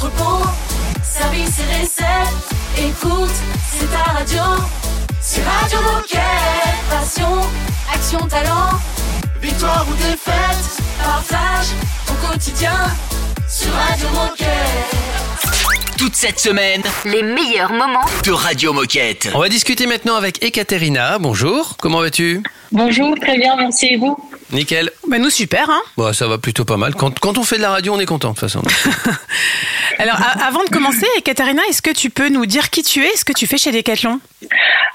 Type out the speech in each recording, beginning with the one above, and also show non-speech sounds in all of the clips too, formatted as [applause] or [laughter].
entrepôt, service et recettes. Écoute, c'est ta radio. C'est Radio Moquette. Passion, action, talent. Victoire ou défaite, partage ton quotidien sur Radio Moquette. Toute cette semaine Les meilleurs moments. de Radio Moquette. On va discuter maintenant avec Ekaterina. Bonjour, comment vas-tu? Bonjour, très bien, merci et vous? Nickel. Bah nous super hein. Bon, ça va plutôt pas mal. Quand, quand on fait de la radio, on est content de toute façon. [laughs] Alors a- avant de commencer, Katarina, est-ce que tu peux nous dire qui tu es, ce que tu fais chez Decathlon?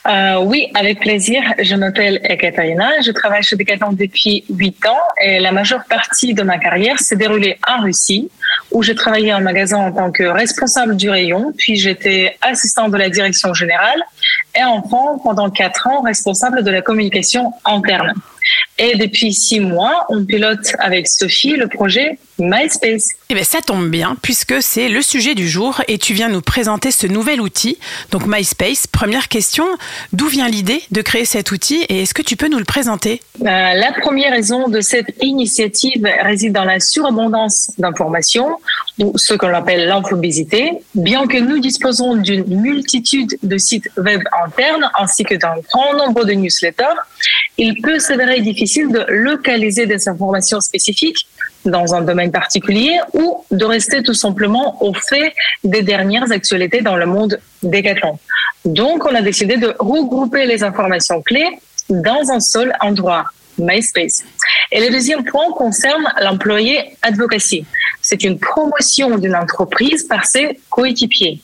Euh, Oui, avec plaisir. Je m'appelle Ekaterina, je travaille chez Decathlon depuis 8 ans et la majeure partie de ma carrière s'est déroulée en Russie où j'ai travaillé en magasin en tant que responsable du rayon, puis j'étais assistante de la direction générale et enfin pendant 4 ans responsable de la communication interne. Et depuis 6 mois, on pilote avec Sophie le projet MySpace. Eh bien ça tombe bien puisque c'est le sujet du jour et tu viens nous présenter ce nouvel outil, donc MySpace. Première question, d'où vient l'idée de créer cet outil et est-ce que tu peux nous le présenter? Euh, la première raison de cette initiative réside dans la surabondance d'informations, ou ce qu'on appelle l'infobésité. Bien que nous disposons d'une multitude de sites web internes ainsi que d'un grand nombre de newsletters, il peut s'avérer difficile de localiser des informations spécifiques dans un domaine particulier ou de rester tout simplement au fait des dernières actualités dans le monde décathlon. Donc, on a décidé de regrouper les informations clés dans un seul endroit, MySpace. Et le deuxième point concerne l'employé advocacy. C'est une promotion d'une entreprise par ses coéquipiers.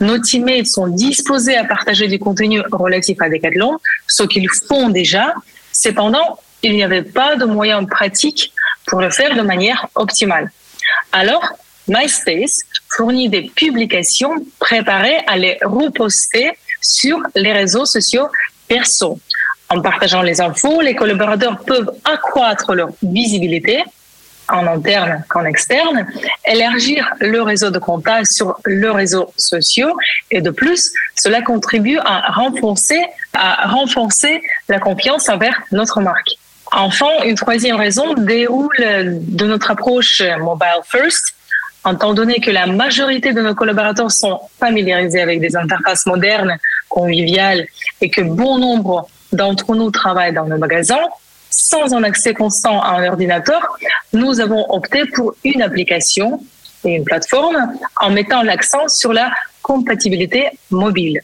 Nos teammates sont disposés à partager du contenu relatif à Decathlon, ce qu'ils font déjà. Cependant, il n'y avait pas de moyens pratiques pour le faire de manière optimale. Alors, MySpace fournit des publications préparées à les reposter sur les réseaux sociaux perso. En partageant les infos, les collaborateurs peuvent accroître leur visibilité en interne qu'en externe, élargir le réseau de contacts sur leurs réseaux sociaux et de plus, cela contribue à renforcer, à renforcer la confiance envers notre marque. Enfin, une troisième raison déroule de notre approche mobile first. Étant donné que la majorité de nos collaborateurs sont familiarisés avec des interfaces modernes, conviviales et que bon nombre d'entre nous travaillent dans nos magasins, sans un accès constant à un ordinateur, nous avons opté pour une application et une plateforme en mettant l'accent sur la compatibilité mobile.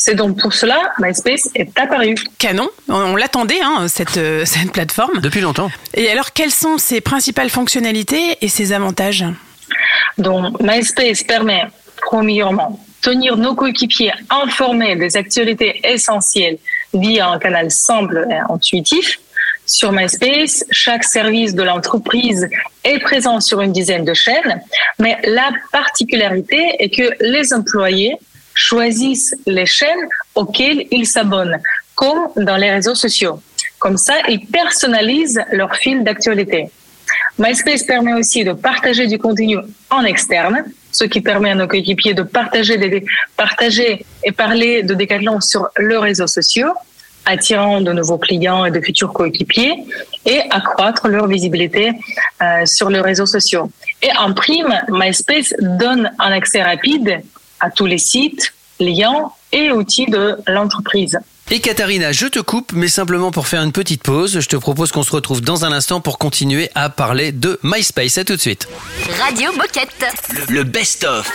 C'est donc pour cela MySpace est apparu. Canon, on, on l'attendait hein, cette, euh, [laughs] cette plateforme. Depuis longtemps. Et alors quelles sont ses principales fonctionnalités et ses avantages? Donc MySpace permet premièrement tenir nos coéquipiers informés des actualités essentielles via un canal simple et intuitif. Sur MySpace, chaque service de l'entreprise est présent sur une dizaine de chaînes, mais la particularité est que les employés choisissent les chaînes auxquelles ils s'abonnent, comme dans les réseaux sociaux. Comme ça, ils personnalisent leur fil d'actualité. MySpace permet aussi de partager du contenu en externe, ce qui permet à nos coéquipiers de partager, des, partager et parler de Decathlon sur leurs réseaux sociaux, attirant de nouveaux clients et de futurs coéquipiers et accroître leur visibilité euh, sur les réseaux sociaux. Et en prime, MySpace donne un accès rapide à tous les sites, liens et outils de l'entreprise. Et Katharina, je te coupe, mais simplement pour faire une petite pause, je te propose qu'on se retrouve dans un instant pour continuer à parler de MySpace. À tout de suite. Radio Moquette. Le, le best-of.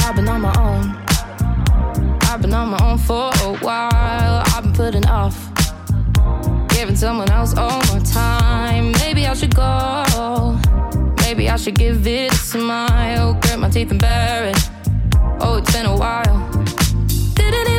I've been on my own. I've been on my own for a while. I've been putting off someone else all my time. Maybe I should go. Maybe I should give it a smile. Grit my teeth and bear it. Oh, it's been a while. Didn't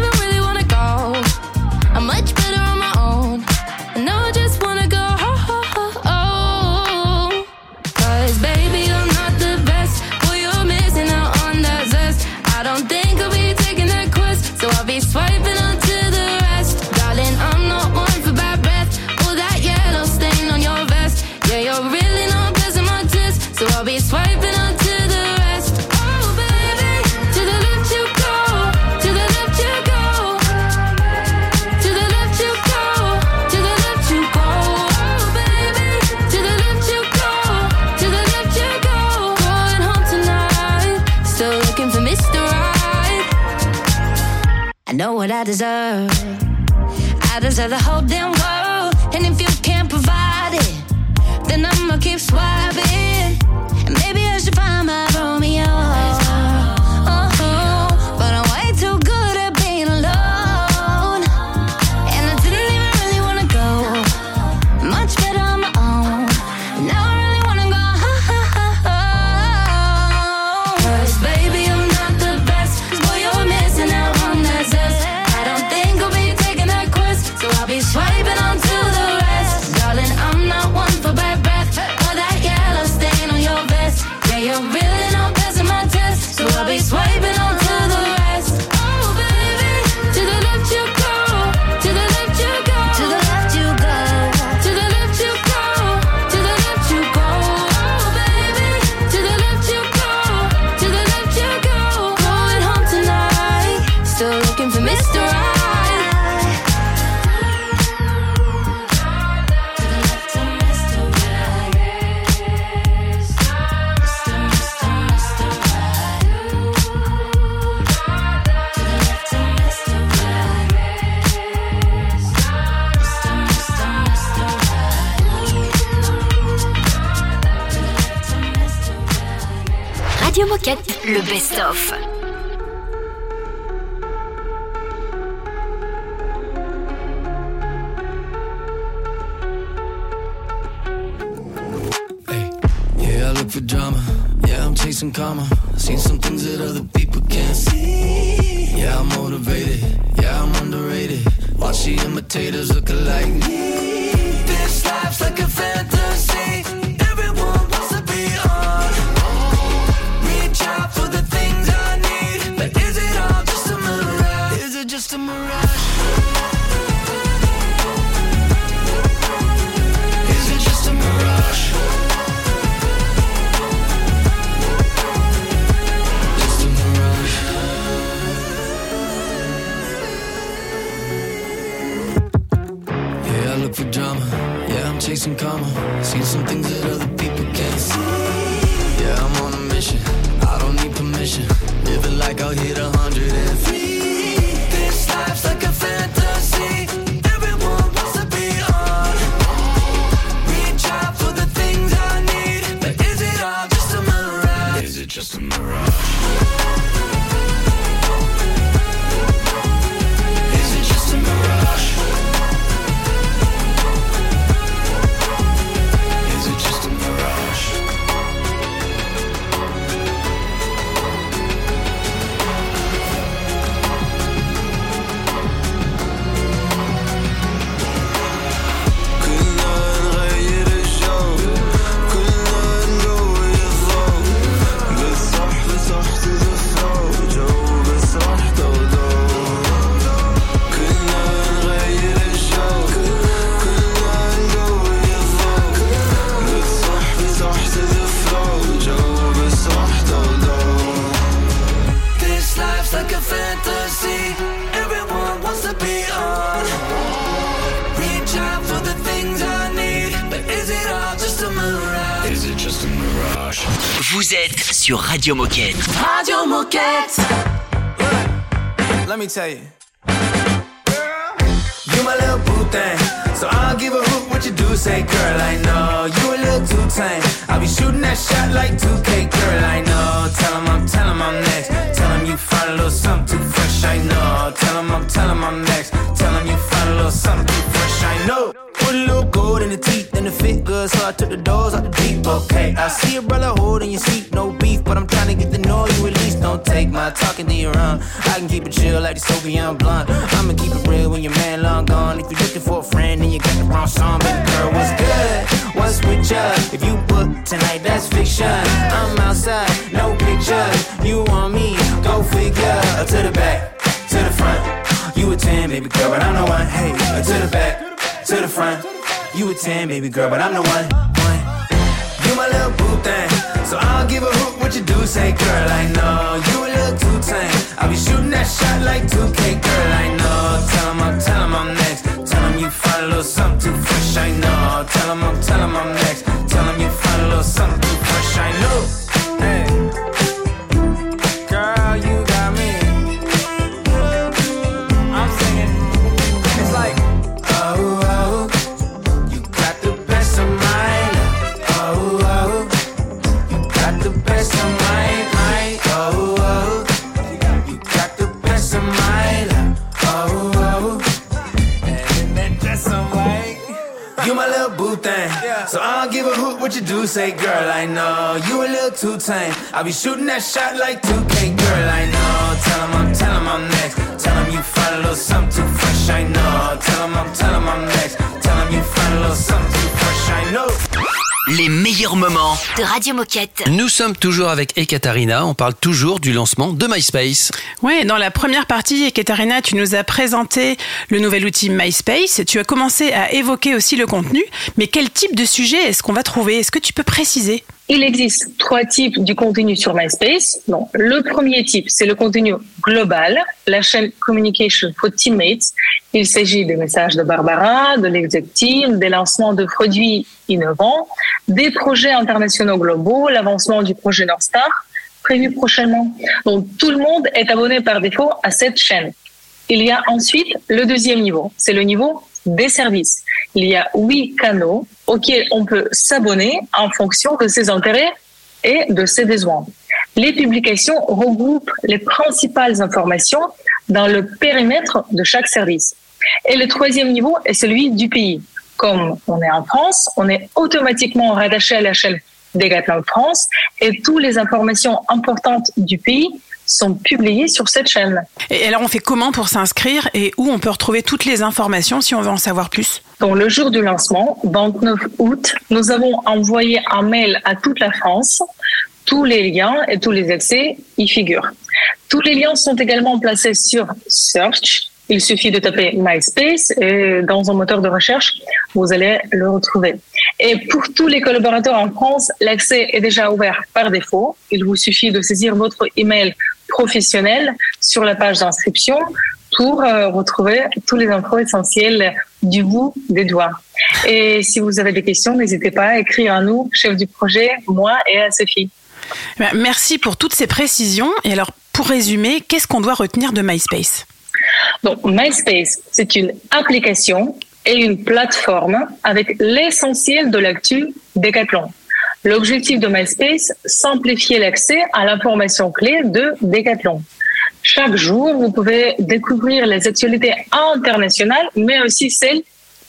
know what I deserve. I deserve the whole damn world. And if you can't provide it, then I'ma keep swiping. Yeah, karma. Seen some things that other Radio Moquette. Radio Moquette. Let me tell you. You my little boo thing. So I'll give a hoot what you do say, girl. I know you a little too tame. I'll be shooting that shot like 2K, girl. I know. Tell him I'm, tell him I'm next. Tell him you find a little something too fresh. I know. Tell him I'm, tell him I'm next. Tell him you find a little something too fresh. I know. Put a little gold in the teeth and the fit good, so I took the doors out the deep. Okay, I see a brother holding your seat, no beef, but I'm trying to get to know you at least. Don't take my talking to your own. I can keep it chill like the Soviet blunt. I'ma keep it real when your man long gone. If you're looking for a friend, then you got the wrong song. Baby girl, what's good? What's with ya? If you book tonight, that's fiction. I'm outside, no pictures. You want me? Go figure. To the back, to the front. You a 10, baby girl, but I'm the one. Hey, to the back, to the front. You a 10, baby girl, but I'm the one. one. You my little boo thing. So I'll give a hoot what you do say, girl. I know you a little too tame. I'll be shooting that shot like 2K, girl. I know. Tell him I'm, tell him I'm next. Tell him you find a little something too fresh. I know. Tell him I'm, tell him I'm next. What you do, say, girl, I know you a little too tame. I'll be shooting that shot like 2K, girl, I know. Tell him I'm, tell him I'm next. Tell him you find a little something too fresh, I know. Tell him I'm, tell him I'm next. Tell him you find a little something too fresh, I know. Les meilleurs moments. de Radio Moquette. Nous sommes toujours avec Ekaterina, on parle toujours du lancement de MySpace. Ouais, dans la première partie, Katarina, tu nous as présenté le nouvel outil MySpace. Tu as commencé à évoquer aussi le contenu. Mais quel type de sujet est-ce qu'on va trouver? Est-ce que tu peux préciser? Il existe trois types du contenu sur MySpace. Donc, le premier type, c'est le contenu global, la chaîne Communication for Teammates. Il s'agit des messages de Barbara, de l'executive, des lancements de produits innovants, des projets internationaux globaux, l'avancement du projet North Star prévu prochainement. Donc, tout le monde est abonné par défaut à cette chaîne. Il y a ensuite le deuxième niveau, c'est le niveau des services. Il y a huit canaux auxquels on peut s'abonner en fonction de ses intérêts et de ses besoins. Les publications regroupent les principales informations dans le périmètre de chaque service. Et le troisième niveau est celui du pays. Comme on est en France, on est automatiquement rattaché à la chaîne Decathlon France et toutes les informations importantes du pays sont publiées sur cette chaîne. Et alors, on fait comment pour s'inscrire et où on peut retrouver toutes les informations si on veut en savoir plus? Donc, le jour du lancement, 29 août, nous avons envoyé un mail à toute la France. Tous les liens et tous les accès y figurent. Tous les liens sont également placés sur Search. Il suffit de taper MySpace et dans un moteur de recherche, vous allez le retrouver. Et pour tous les collaborateurs en France, l'accès est déjà ouvert par défaut. Il vous suffit de saisir votre email professionnel sur la page d'inscription pour euh, retrouver tous les infos essentielles du bout des doigts. Et si vous avez des questions, n'hésitez pas à écrire à nous, chef du projet, moi et à Sophie. Ben, Merci pour toutes ces précisions. Et alors, pour résumer, qu'est-ce qu'on doit retenir de MySpace? Donc, MySpace, c'est une application et une plateforme avec l'essentiel de l'actu Decathlon. L'objectif de MySpace, simplifier l'accès à l'information clé de Decathlon. Chaque jour, vous pouvez découvrir les actualités internationales, mais aussi celles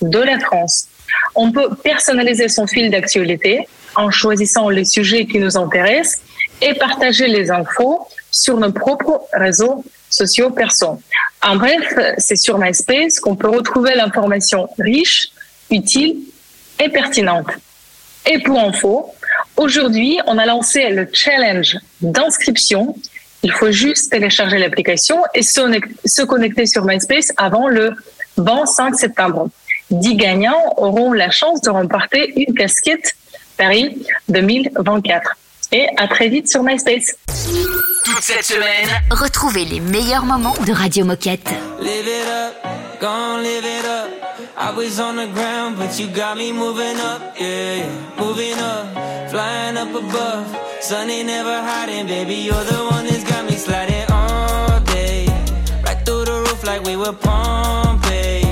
de la France. On peut personnaliser son fil d'actualité en choisissant les sujets qui nous intéressent et partager les infos sur nos propres réseaux sociaux perso. En bref, c'est sur MySpace qu'on peut retrouver l'information riche, utile et pertinente. Et pour info, aujourd'hui, on a lancé le challenge d'inscription. Il faut juste télécharger l'application et se se connecter sur MySpace avant le 25 septembre. 10 gagnants auront la chance de remporter une casquette Paris 2024. Et à très vite sur MySpace. Toute cette semaine, Retrouvez les meilleurs moments de Radio Moquette. Gon' live it up. I was on the ground, but you got me moving up, yeah, yeah. Moving up, flying up above. Sun ain't never hiding, baby. You're the one that's got me sliding all day. Right through the roof like we were Pompeii.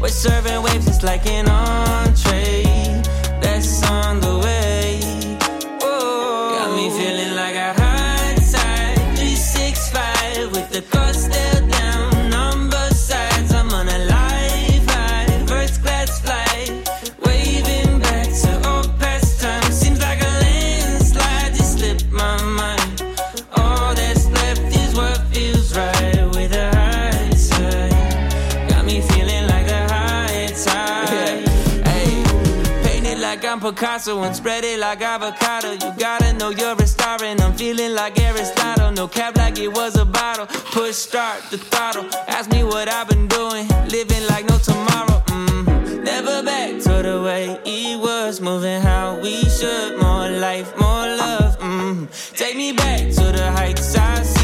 We're serving waves just like an entree. Picasso and spread it like avocado. You gotta know you're a star and I'm feeling like Aristotle. No cap like it was a bottle. Push start the throttle. Ask me what I've been doing. Living like no tomorrow. Mm. Never back to the way it was. Moving how we should. More life, more love. Mm. Take me back to the heights I see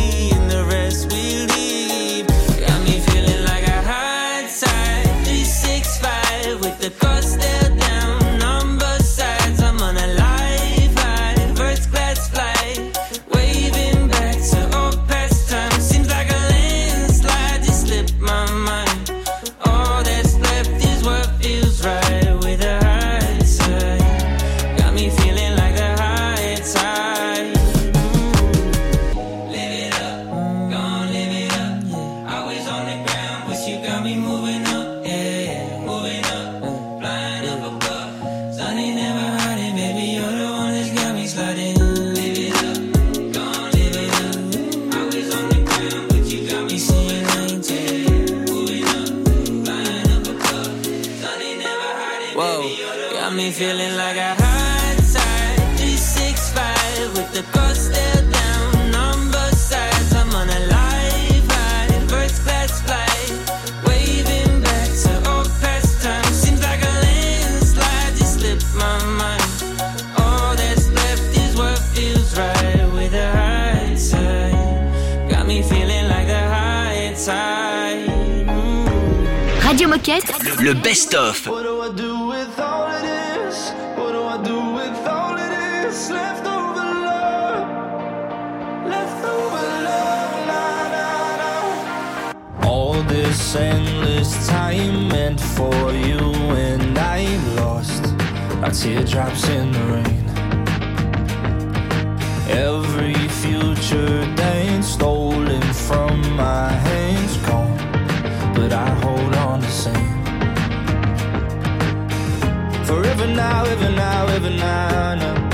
now, ever now, ever now, now.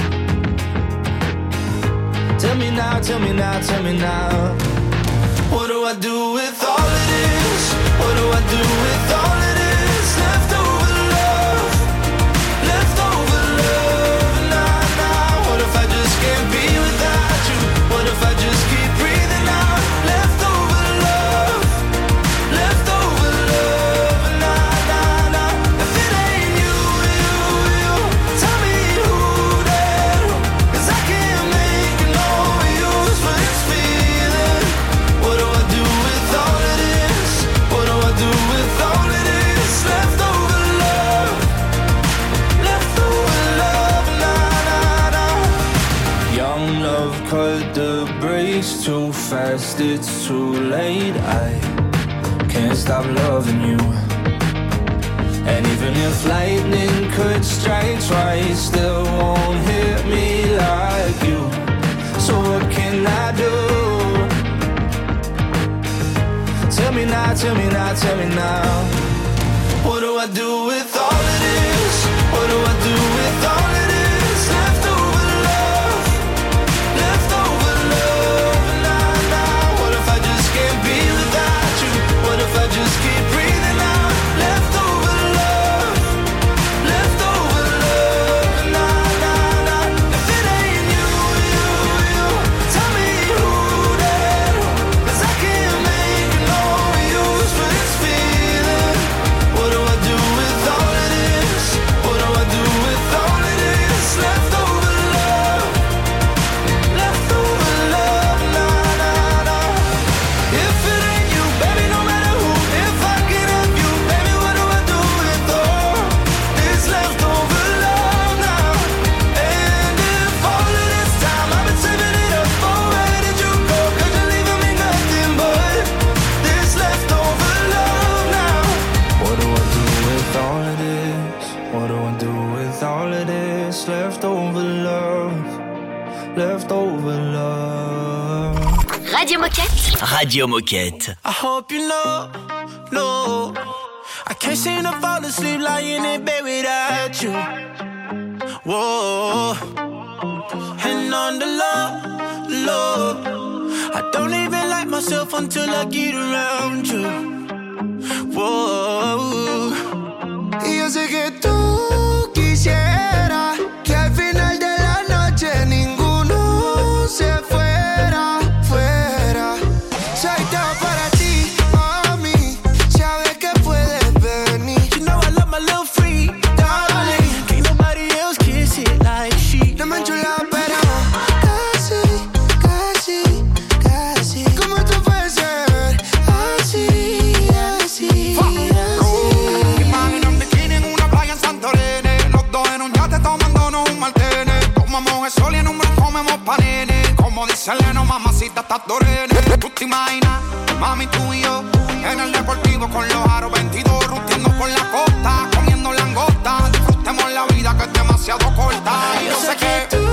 Tell me now, tell me now, tell me now. What do I do with all of this? What do I do too late. I can't stop loving you. And even if lightning could strike twice, still won't hit me like you. So what can I do? Tell me now, tell me now, tell me now. What do I do with? Radio Moquette. I hope you know, no. I can't seem to fall asleep lying in bed without you. Whoa. And on the low, low. I don't even like myself until I get around you. Whoa. Y yo sé que tú. Selena, mamacita, estás dorene. Tú te imaginas, mami, tú y yo. En el deportivo con los aros 22. Ruteando por la costa, comiendo langosta. Disfrutemos la vida que es demasiado corta. Ay, sé que,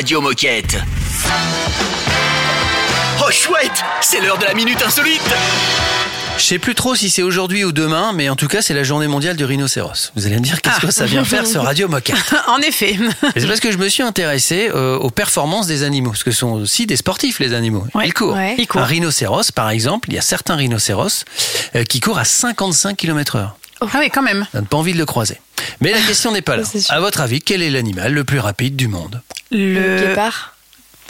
Radio Moquette. Oh chouette, c'est l'heure de la minute insolite. Je sais plus trop si c'est aujourd'hui ou demain, mais en tout cas, c'est la journée mondiale du rhinocéros. Vous allez me dire qu'est-ce Ah. que ça vient faire ce Radio Moquette? [laughs] En effet. Et C'est parce que je me suis intéressé euh, aux performances des animaux, parce que ce sont aussi des sportifs les animaux. Ouais. Ils courent. Ouais. Ils courent. Un rhinocéros, par exemple, il y a certains rhinocéros euh, qui courent à 55 km/h. Ah oui, quand même. On n'a pas envie de le croiser. Mais la question n'est pas [laughs] là. À votre avis, quel est l'animal le plus rapide du monde? Le. Guépard.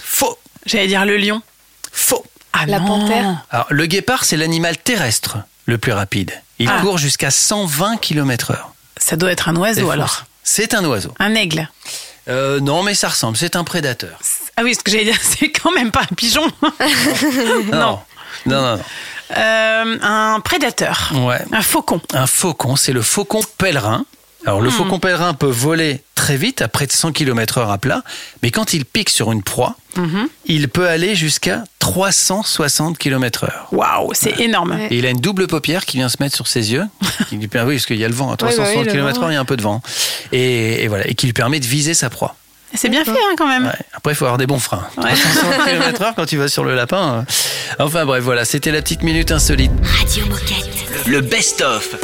Faux. J'allais dire le lion. Faux. Ah La non. panthère. Alors, le guépard, c'est l'animal terrestre le plus rapide. Il Ah. court jusqu'à 120 km/h. Ça doit être un oiseau alors. C'est un oiseau. Un aigle. Euh, non, mais ça ressemble. C'est un prédateur. Ah oui, ce que j'allais dire, [laughs] c'est quand même pas un pigeon. [laughs] Non. Non, non, non. Euh, un prédateur. Ouais. Un faucon. Un faucon, c'est le faucon pèlerin. Alors, le Hmm. faucon pèlerin peut voler très vite, à près de 100 km/h à plat, mais quand il pique sur une proie, Mhm. il peut aller jusqu'à 360 km/h. Waouh, c'est énorme. Ouais. Et il a une double paupière qui vient se mettre sur ses yeux. [laughs] qui lui permet, oui, parce qu'il y a le vent à bah oui, 360 le km/h, il y a un peu de vent. Et, et voilà, et qui lui permet de viser sa proie. C'est bien fait hein, quand même. Ouais. Après, il faut avoir des bons freins. Ouais. 360 [laughs] km/h quand tu vas sur le lapin. euh. Enfin bref, voilà, c'était la petite minute insolite. Radio Moquette. Le best-of.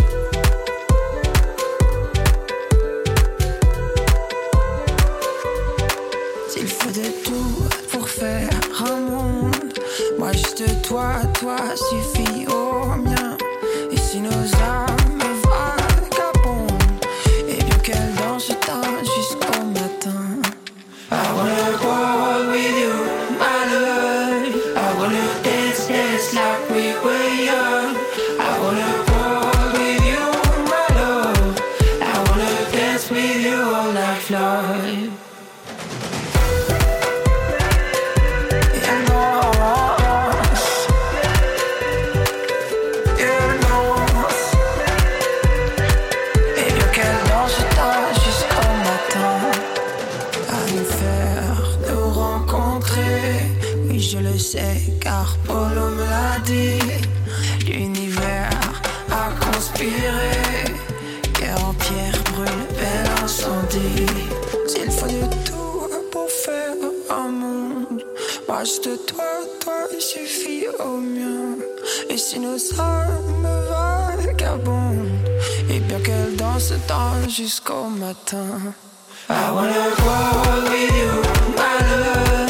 Incendie S'il faut de tout pour faire un monde Moi juste toi, toi il suffit au mien Et si nos âmes vagabondent Et bien qu'elles dansent tard jusqu'au matin. I wanna go with you, my love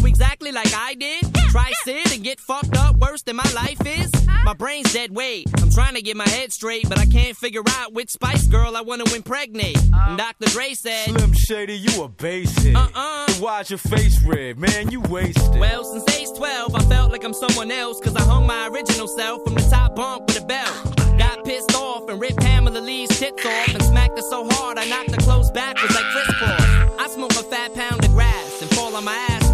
copy me and do exactly like I did? Try sit and get fucked up worse than my life is? My brain's dead weight. I'm trying to get my head straight, but I can't figure out which Spice Girl I wanna impregnate. And Dr. Dre said, Slim Shady, you a basic. Uh-uh. So why's your face red, man? You wasted. Well, since age 12, I felt like I'm someone else, cause I hung my original self from the top bunk with a belt. Got pissed off and ripped Pamela Lee's tits off and smacked her so hard I knocked her clothes backwards like crisscross. I smoke a fat pound of grass and fall on my ass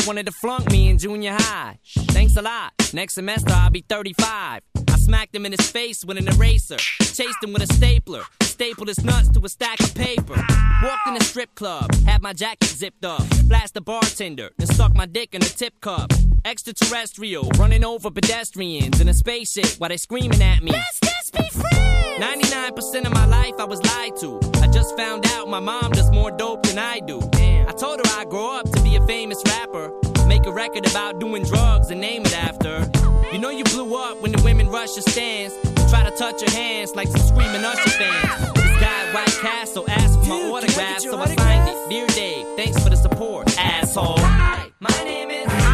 Teacher wanted to flunk me in junior high. Thanks a lot. Next semester I'll be 35. I smacked him in his face with an eraser. Chased him with a stapler. Stapled his nuts to a stack of paper. Walked in a strip club. Had my jacket zipped up. Blast the bartender. And stuck my dick in a tip cup. Extraterrestrial. Running over pedestrians in a spaceship while they screaming at me. Let's just be friends. 99% of my life I was lied to. I just found out my mom does more dope than I do. I told her I'd grow up to be a famous rapper. Make a record about doing drugs and name it after. You know you blew up when the women rush your stands. Try to touch your hands like some screaming Usher fans. This guy White Castle asked for my autograph, so I signed it. Dear Dave, thanks for the support, asshole. Hi, my name is.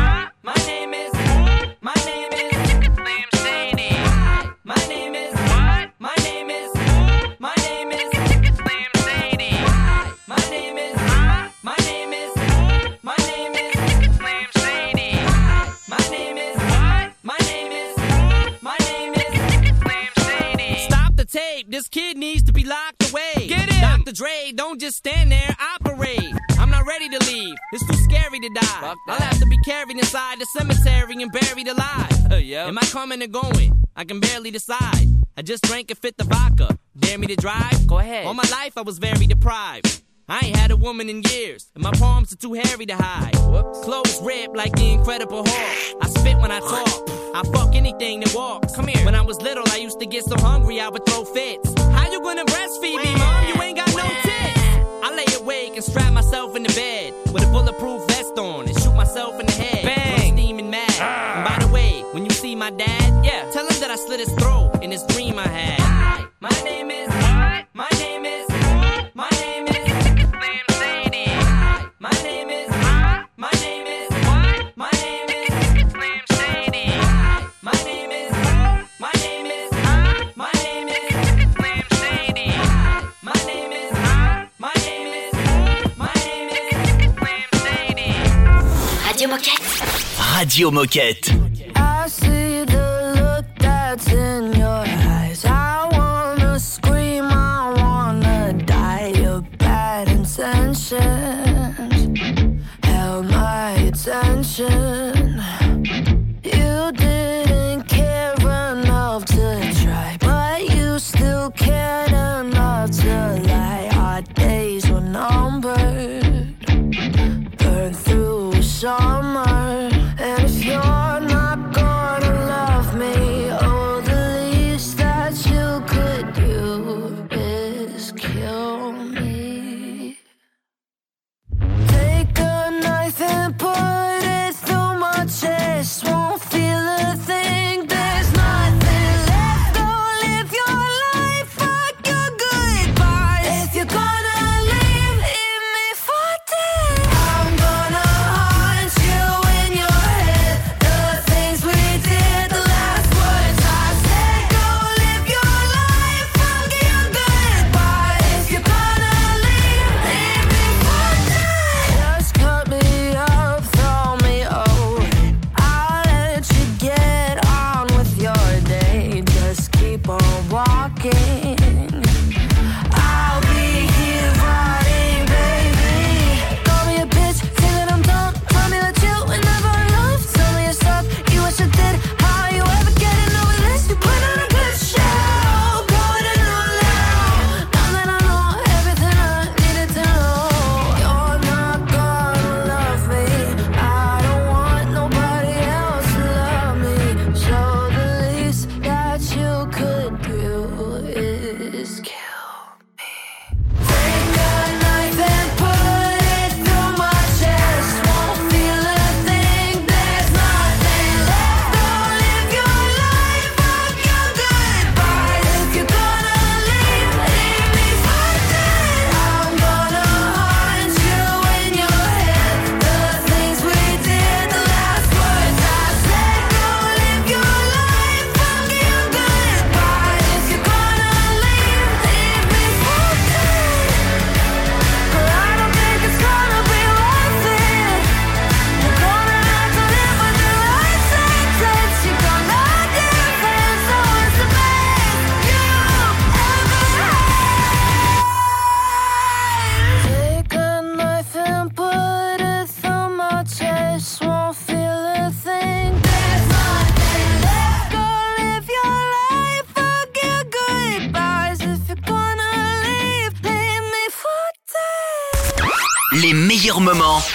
My name is. My name is. Shady. Hi, my name is. What? My name is. My name is. Shady. Hi, my name is. My name is. My name is. Shady. Hi, my name is. What? My name is. My name is. Slim Shady. Stop the tape. This kid needs to be locked away. Get him. Dr. Dre, don't just stand there. Operate. I'm not ready to leave. Die. I'll have to be carried inside the cemetery and buried alive. Uh, Am I coming or going? I can barely decide. I just drank a fifth of vodka. Dare me to drive? Go ahead. All my life I was very deprived. I ain't had a woman in years, and my palms are too hairy to hide. Clothes ripped like the Incredible Hulk. I spit when I talk. I fuck anything that walks. Come here. When I was little, I used to get so hungry I would throw fits. How you gonna breastfeed me, mom? You ain't got no tits. I lay awake and strap myself in the bed with a bulletproof vest on and shoot myself in the head. Bang! Steaming mad. Ah. And by the way, when you see my dad, yeah, tell him that I slit his throat in this dream I had. Hi, my name is. What? My name I see the look that's in your eyes. I wanna scream, I wanna die. Your bad intentions held my attention. You didn't care enough to try, but you still cared enough to lie. Our days were numbered burn through summer.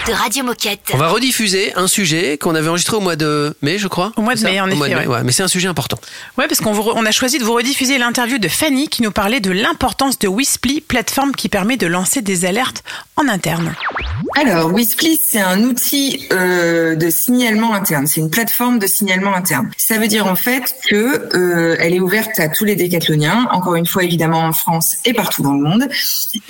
De Radio Moquette. On va rediffuser un sujet qu'on avait enregistré au mois de mai, je crois. Au mois de mai, en Au mois de effet, mai, ouais. ouais, Mais c'est un sujet important. Ouais, parce qu'on on a choisi de vous rediffuser l'interview de Fanny qui nous parlait de l'importance de Whisply, plateforme qui permet de lancer des alertes en interne. Alors, Whisply, c'est un outil euh, de signalement interne. C'est une plateforme de signalement interne. Ça veut dire en fait que euh, elle est ouverte à tous les décathloniens, encore une fois évidemment en France et partout dans le monde.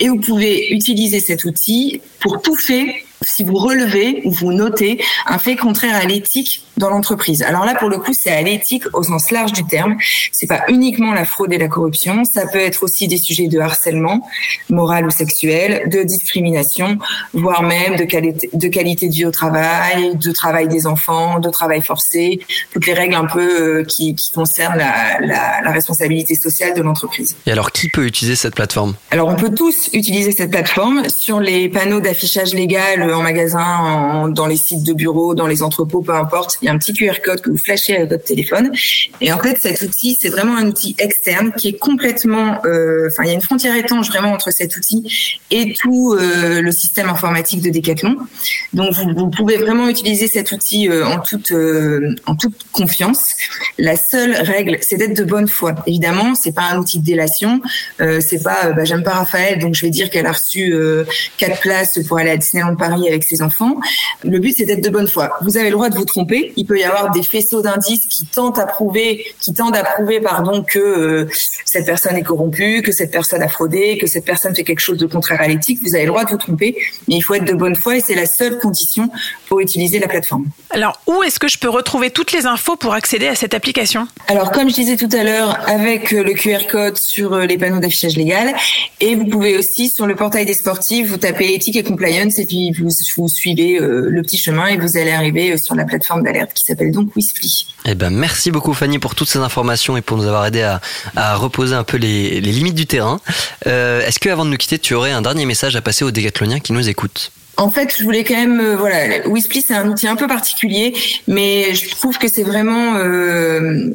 Et vous pouvez utiliser cet outil pour tout fait si vous relevez ou vous notez un fait contraire à l'éthique dans l'entreprise. Alors là, pour le coup, c'est à l'éthique au sens large du terme. C'est pas uniquement la fraude et la corruption. Ça peut être aussi des sujets de harcèlement, moral ou sexuel, de discrimination, voire même de qualité, de qualité de vie au travail, de travail des enfants, de travail forcé, toutes les règles un peu euh, qui, qui concernent la, la, la responsabilité sociale de l'entreprise. Et alors, qui peut utiliser cette plateforme? Alors, on peut tous utiliser cette plateforme sur les panneaux d'affichage légal en magasin, dans les sites de bureaux, dans les entrepôts, peu importe. Il y a un petit QR code que vous flashez avec votre téléphone. Et en fait, cet outil, c'est vraiment un outil externe qui est complètement, euh, enfin, il y a une frontière étanche vraiment entre cet outil et tout euh, le système informatique de Decathlon. Donc, vous, pouvez vraiment utiliser cet outil euh, en toute, en toute confiance. La seule règle, c'est d'être de bonne foi. Évidemment, c'est pas un outil de délation. C'est pas, bah, j'aime pas Raphaël, donc je vais dire qu'elle a reçu quatre places pour aller à Disneyland Paris avec ses enfants. Le but, c'est d'être de bonne foi. Vous avez le droit de vous tromper. Il peut y avoir des faisceaux d'indices qui tentent à prouver, qui tendent à prouver, pardon, que euh, cette personne est corrompue, que cette personne a fraudé, que cette personne fait quelque chose de contraire à l'éthique. Vous avez le droit de vous tromper, mais il faut être de bonne foi et c'est la seule condition pour utiliser la plateforme. Alors, où est-ce que je peux retrouver toutes les infos pour accéder à cette application? Alors, comme je disais tout à l'heure, avec euh, le QR code sur euh, les panneaux d'affichage légal, et vous pouvez aussi sur le portail des sportifs, vous tapez éthique et compliance, et puis vous, vous suivez euh, le petit chemin et vous allez arriver euh, sur la plateforme d'alerte qui s'appelle donc Whisply. Eh ben, merci beaucoup Fanny pour toutes ces informations et pour nous avoir aidé à, à reposer un peu les, les limites du terrain. Euh, Est-ce que avant de nous quitter, tu aurais un dernier message à passer aux décathloniens qui nous écoutent? En fait, je voulais quand même, euh, voilà, Whisply c'est un outil un peu particulier, mais je trouve que c'est vraiment euh,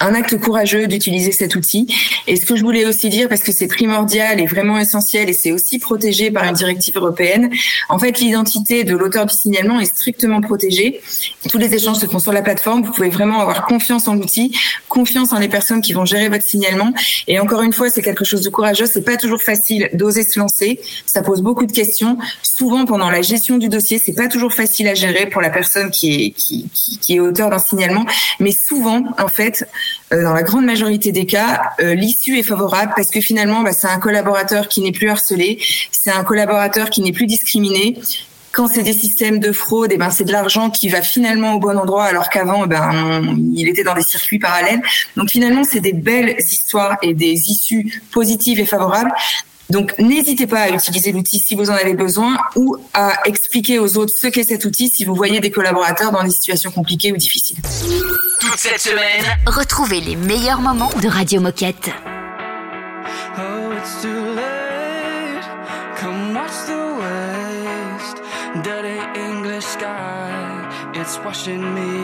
un acte courageux d'utiliser cet outil. Et ce que je voulais aussi dire, parce que c'est primordial et vraiment essentiel, et c'est aussi protégé par une directive européenne, en fait, l'identité de l'auteur du signalement est strictement protégée. Tous les échanges se font sur la plateforme. Vous pouvez vraiment avoir confiance en l'outil, confiance en les personnes qui vont gérer votre signalement. Et encore une fois, c'est quelque chose de courageux. C'est pas toujours facile d'oser se lancer. Ça pose beaucoup de questions. Souvent, pendant la gestion du dossier, c'est pas toujours facile à gérer pour la personne qui est qui, qui, qui est auteur d'un signalement. Mais souvent, en fait, dans la grande majorité des cas, euh, l'issue est favorable parce que finalement, bah, c'est un collaborateur qui n'est plus harcelé, c'est un collaborateur qui n'est plus discriminé. Quand c'est des systèmes de fraude, eh ben c'est de l'argent qui va finalement au bon endroit, alors qu'avant, eh ben il était dans des circuits parallèles. Donc finalement, c'est des belles histoires et des issues positives et favorables. Donc n'hésitez pas à utiliser l'outil si vous en avez besoin ou à expliquer aux autres ce qu'est cet outil si vous voyez des collaborateurs dans des situations compliquées ou difficiles. Toute cette semaine, retrouvez les meilleurs moments de Radio Moquette. Oh, it's too late. Come watch the waste. Dirty English sky. It's washing me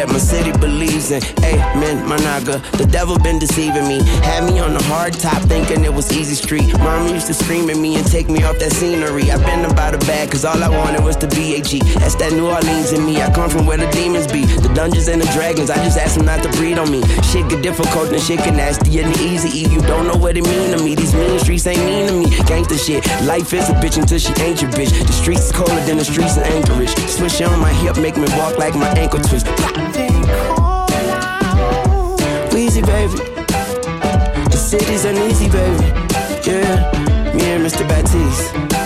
that my city season. Amen, my naga. The devil been deceiving me. Had me on the hard top thinking it was easy street. Mom used to scream at me and take me off that scenery. i been about a bag, cause all I wanted was the BAG. That's that New Orleans in me. I come from where the demons be. The dungeons and the dragons. I just asked them not to breed on me. Shit get difficult and shit get nasty and easy. You don't know what it mean to me. These mean streets ain't mean to me. Gangsta shit. Life is a bitch until she ain't your bitch. The streets is colder than the streets of Anchorage. Swish on my hip, make me walk like my ankle twist easy, baby. The city's uneasy, baby. Yeah, me and Mr. Batiste.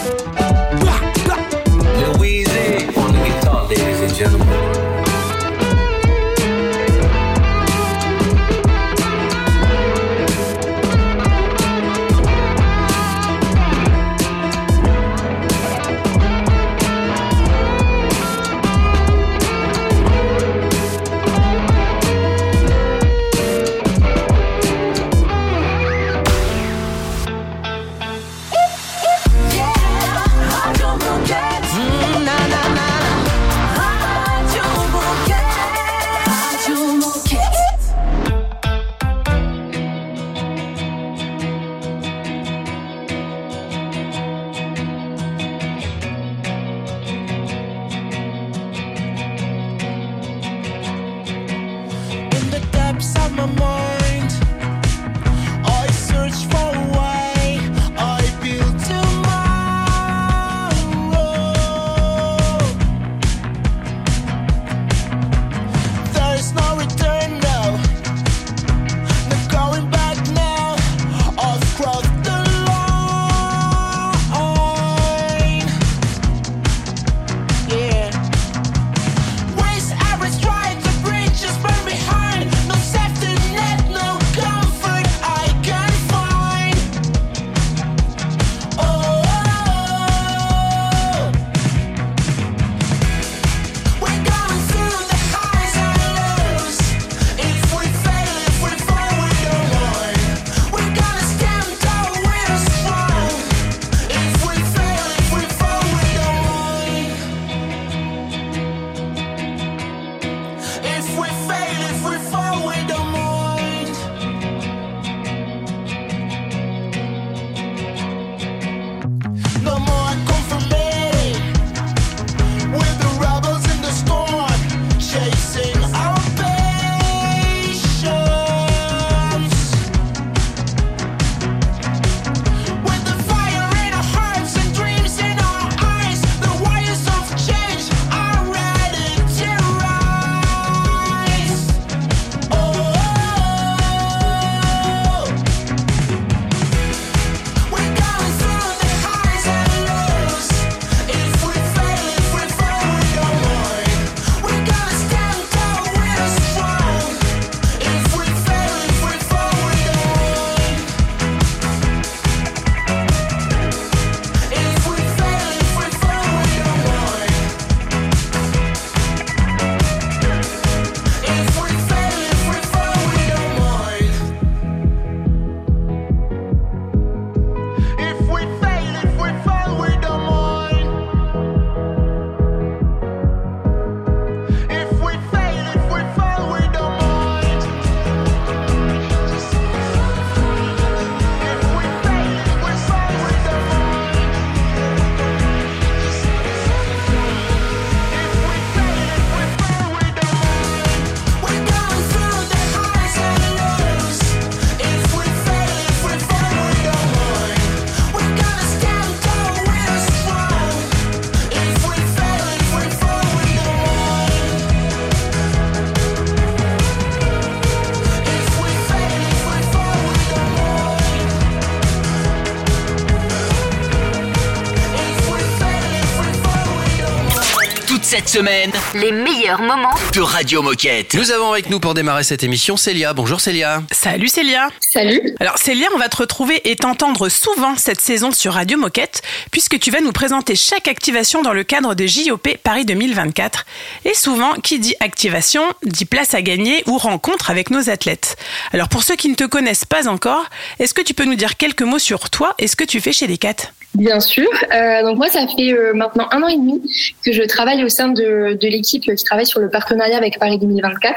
Cette semaine, Les meilleurs moments de Radio Moquette. Nous avons avec nous pour démarrer cette émission Célia. Bonjour Célia. Salut Célia. Salut. Alors Célia, on va te retrouver et t'entendre souvent cette saison sur Radio Moquette, puisque tu vas nous présenter chaque activation dans le cadre de JOP Paris 2024. Et souvent, qui dit activation, dit place à gagner ou rencontre avec nos athlètes. Alors pour ceux qui ne te connaissent pas encore, est-ce que tu peux nous dire quelques mots sur toi et ce que tu fais chez les Cat Bien sûr. Euh, donc moi, ça fait euh, maintenant un an et demi que je travaille au sein de, de l'équipe qui travaille sur le partenariat avec Paris 2024.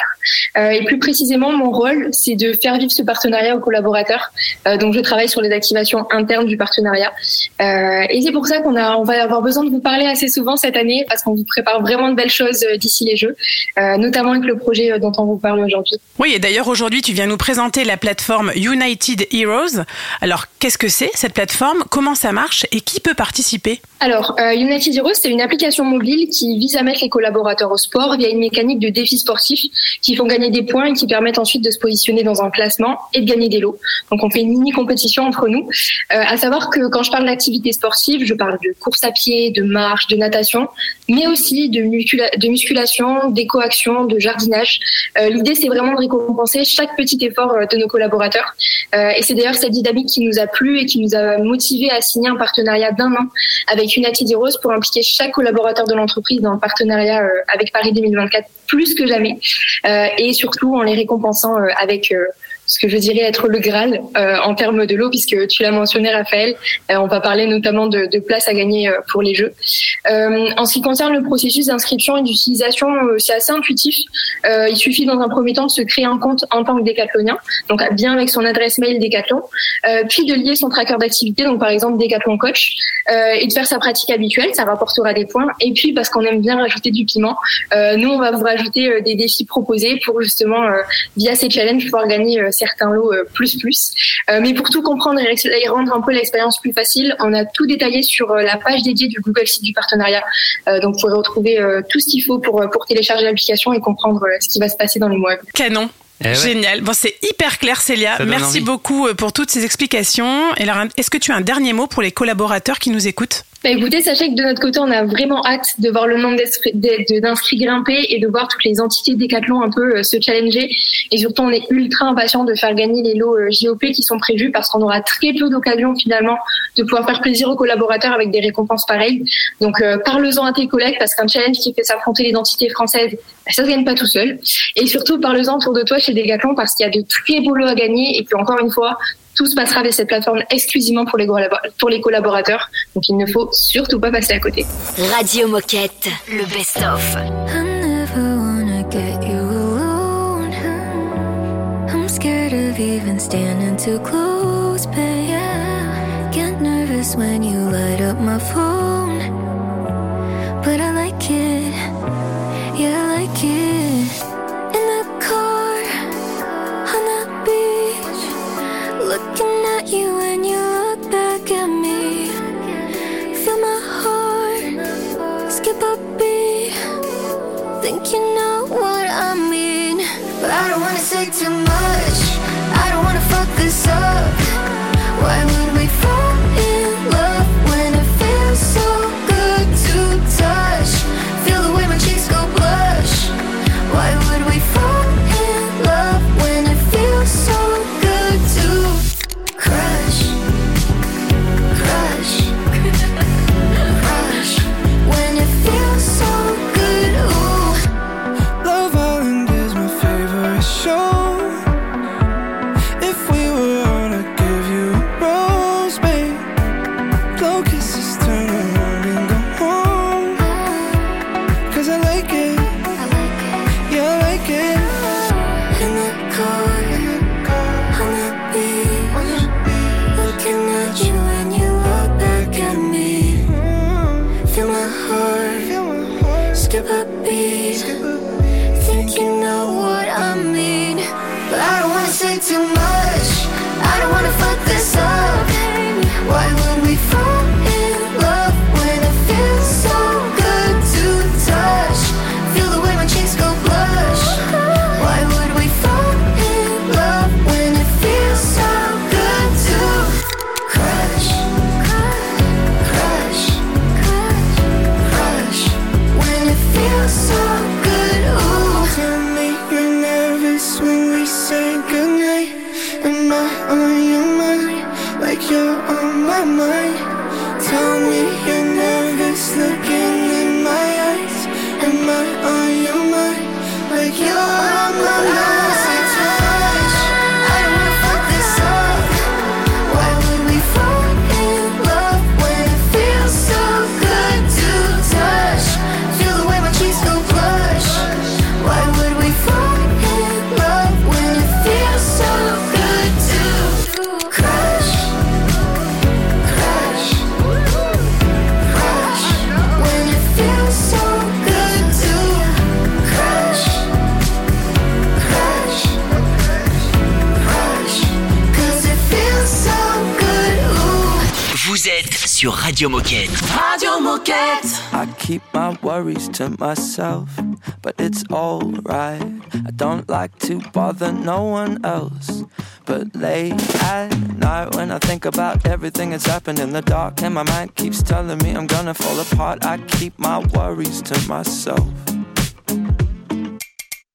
Euh, et plus précisément, mon rôle, c'est de faire vivre ce partenariat aux collaborateurs. Euh, donc je travaille sur les activations internes du partenariat. Euh, et c'est pour ça qu'on a, on va avoir besoin de vous parler assez souvent cette année parce qu'on vous prépare vraiment de belles choses euh, d'ici les Jeux, notamment avec le projet dont on vous parle aujourd'hui. Oui, et d'ailleurs aujourd'hui, tu viens nous présenter la plateforme United Heroes. Alors qu'est-ce que c'est cette plateforme? Comment ça marche? Et qui peut participer Alors, euh, United Heroes, c'est une application mobile qui vise à mettre les collaborateurs au sport via une mécanique de défis sportifs qui font gagner des points et qui permettent ensuite de se positionner dans un classement et de gagner des lots. Donc, on fait une mini compétition entre nous. Euh, à savoir que quand je parle d'activité sportive, je parle de course à pied, de marche, de natation, mais aussi de, muscula- de musculation, d'éco-action, de jardinage. Euh, L'idée, c'est vraiment de récompenser chaque petit effort euh, de nos collaborateurs. Euh, et c'est d'ailleurs cette dynamique qui nous a plu et qui nous a motivé à signer un partenariat d'un an avec United Heroes pour impliquer chaque collaborateur de l'entreprise dans le partenariat euh, avec Paris 2024 plus que jamais Euh, et surtout en les récompensant euh, avec ce que je dirais être le Graal euh, en termes de l'eau, puisque tu l'as mentionné, Raphaël. Euh, on va parler notamment de, de places à gagner euh, pour les Jeux. Euh, en ce qui concerne le processus d'inscription et d'utilisation, euh, c'est assez intuitif. Il suffit dans un premier temps de se créer un compte en tant que décathlonien, donc bien avec son adresse mail Décathlon, puis de lier son tracker d'activité, donc par exemple Décathlon Coach, et de faire sa pratique habituelle, ça rapportera des points. Et puis parce qu'on aime bien rajouter du piment, nous on va vous rajouter des défis proposés pour justement via ces challenges pouvoir gagner certains lots euh, plus plus. Euh, mais pour tout comprendre et, et rendre un peu l'expérience plus facile, on a tout détaillé sur euh, la page dédiée du Google Site du partenariat. Euh, donc vous pourrez retrouver euh, tout ce qu'il faut pour, pour télécharger l'application et comprendre euh, ce qui va se passer dans les mois. à venir. Canon. Eh ouais. Génial. Bon, c'est hyper clair, Célia. Merci envie. beaucoup pour toutes ces explications. Et alors, est-ce que tu as un dernier mot pour les collaborateurs qui nous écoutent? Bah, écoutez, sachez que de notre côté, on a vraiment hâte de voir le nombre d'inscrits grimper et de voir toutes les entités Décathlon un peu euh, se challenger. Et surtout, on est ultra impatient de faire gagner les lots euh, JOP qui sont prévus parce qu'on aura très peu d'occasions finalement de pouvoir faire plaisir aux collaborateurs avec des récompenses pareilles. Donc, euh, parle-en à tes collègues parce qu'un challenge qui fait s'affronter les entités françaises, bah, ça se gagne pas tout seul. Et surtout, parle-en autour de toi chez Décathlon parce qu'il y a de très beaux lots à gagner et puis encore une fois, tout se passera avec cette plateforme exclusivement pour les, pour les collaborateurs. Donc il ne faut surtout pas passer à côté. Radio Moquette, le best-of. I never wanna get you alone. I'm scared of even standing too close, babe. Yeah. Get nervous when you light up my phone. But I like you and you look back at me. Feel my heart skip a beat. Think you know what I mean, but I don't wanna say too much. I don't wanna fuck this up. Why would sur Radio Moquette. Radio Moquette. I keep my worries to myself, but it's alright. I don't like to bother no one else. But late at night, when I think about everything that's happened in the dark, and my mind keeps telling me I'm gonna fall apart, I keep my worries to myself.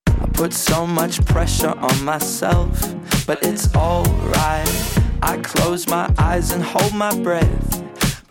I put so much pressure on myself, but it's alright. I close my eyes and hold my breath.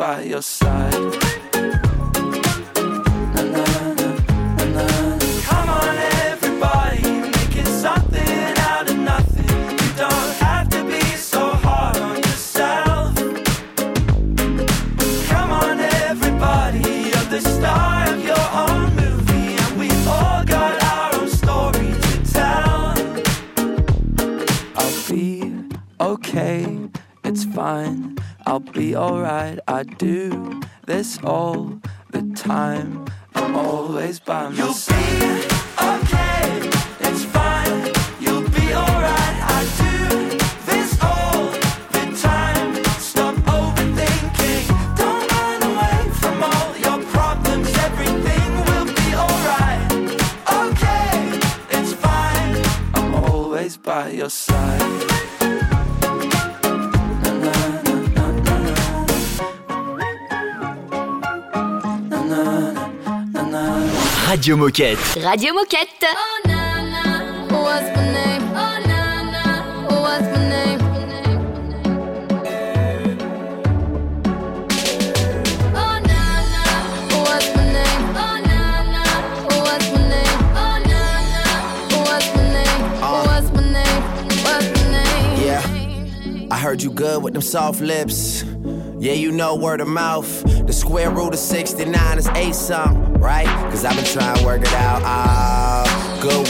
By your side. I do this all the time. I'm always by my Radio Moquette. Radio Moquette. What's my name? Oh na na. What's my name? Oh na na. What's my name? Oh na na. What's my name? Oh na na. What's my name? What's my name? What's my name? Yeah. I heard you good with them soft lips. Yeah, you know word of mouth. Square root of 69 is 8 something, right? Cause I've been trying to work it out. Ah, go.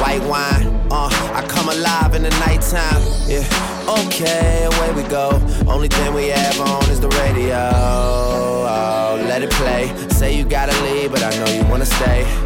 White wine, uh, I come alive in the nighttime. Yeah, okay, away we go. Only thing we have on is the radio. Oh, let it play. Say you gotta leave, but I know you wanna stay.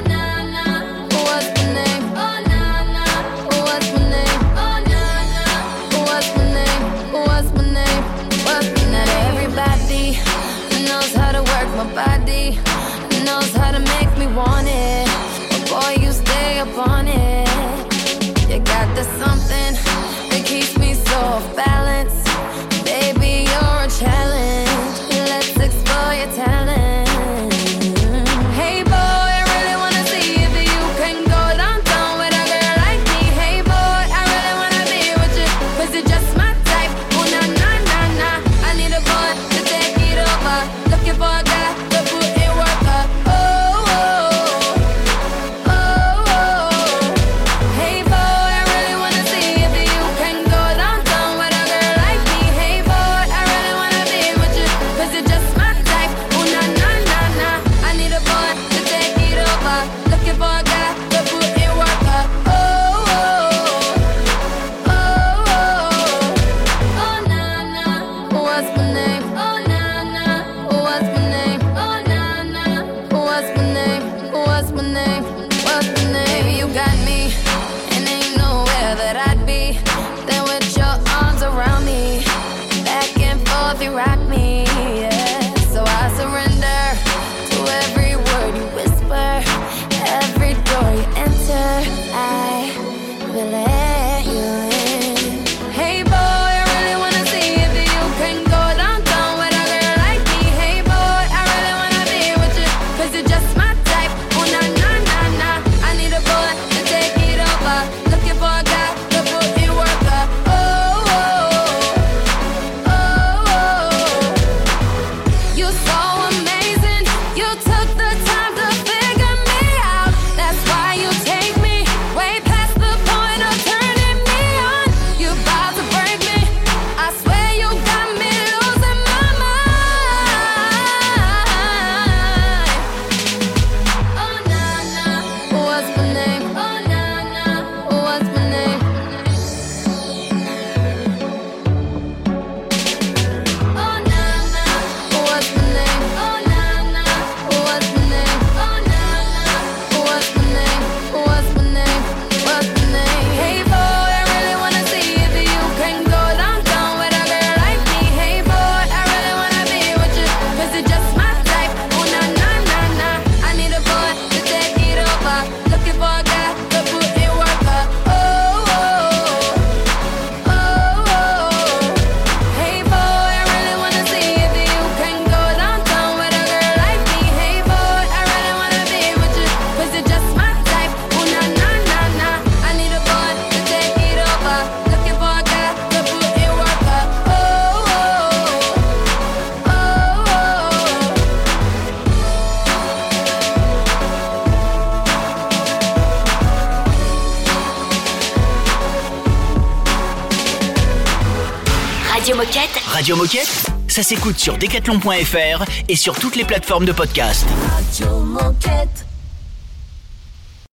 Ça s'écoute sur decathlon.fr et sur toutes les plateformes de podcast.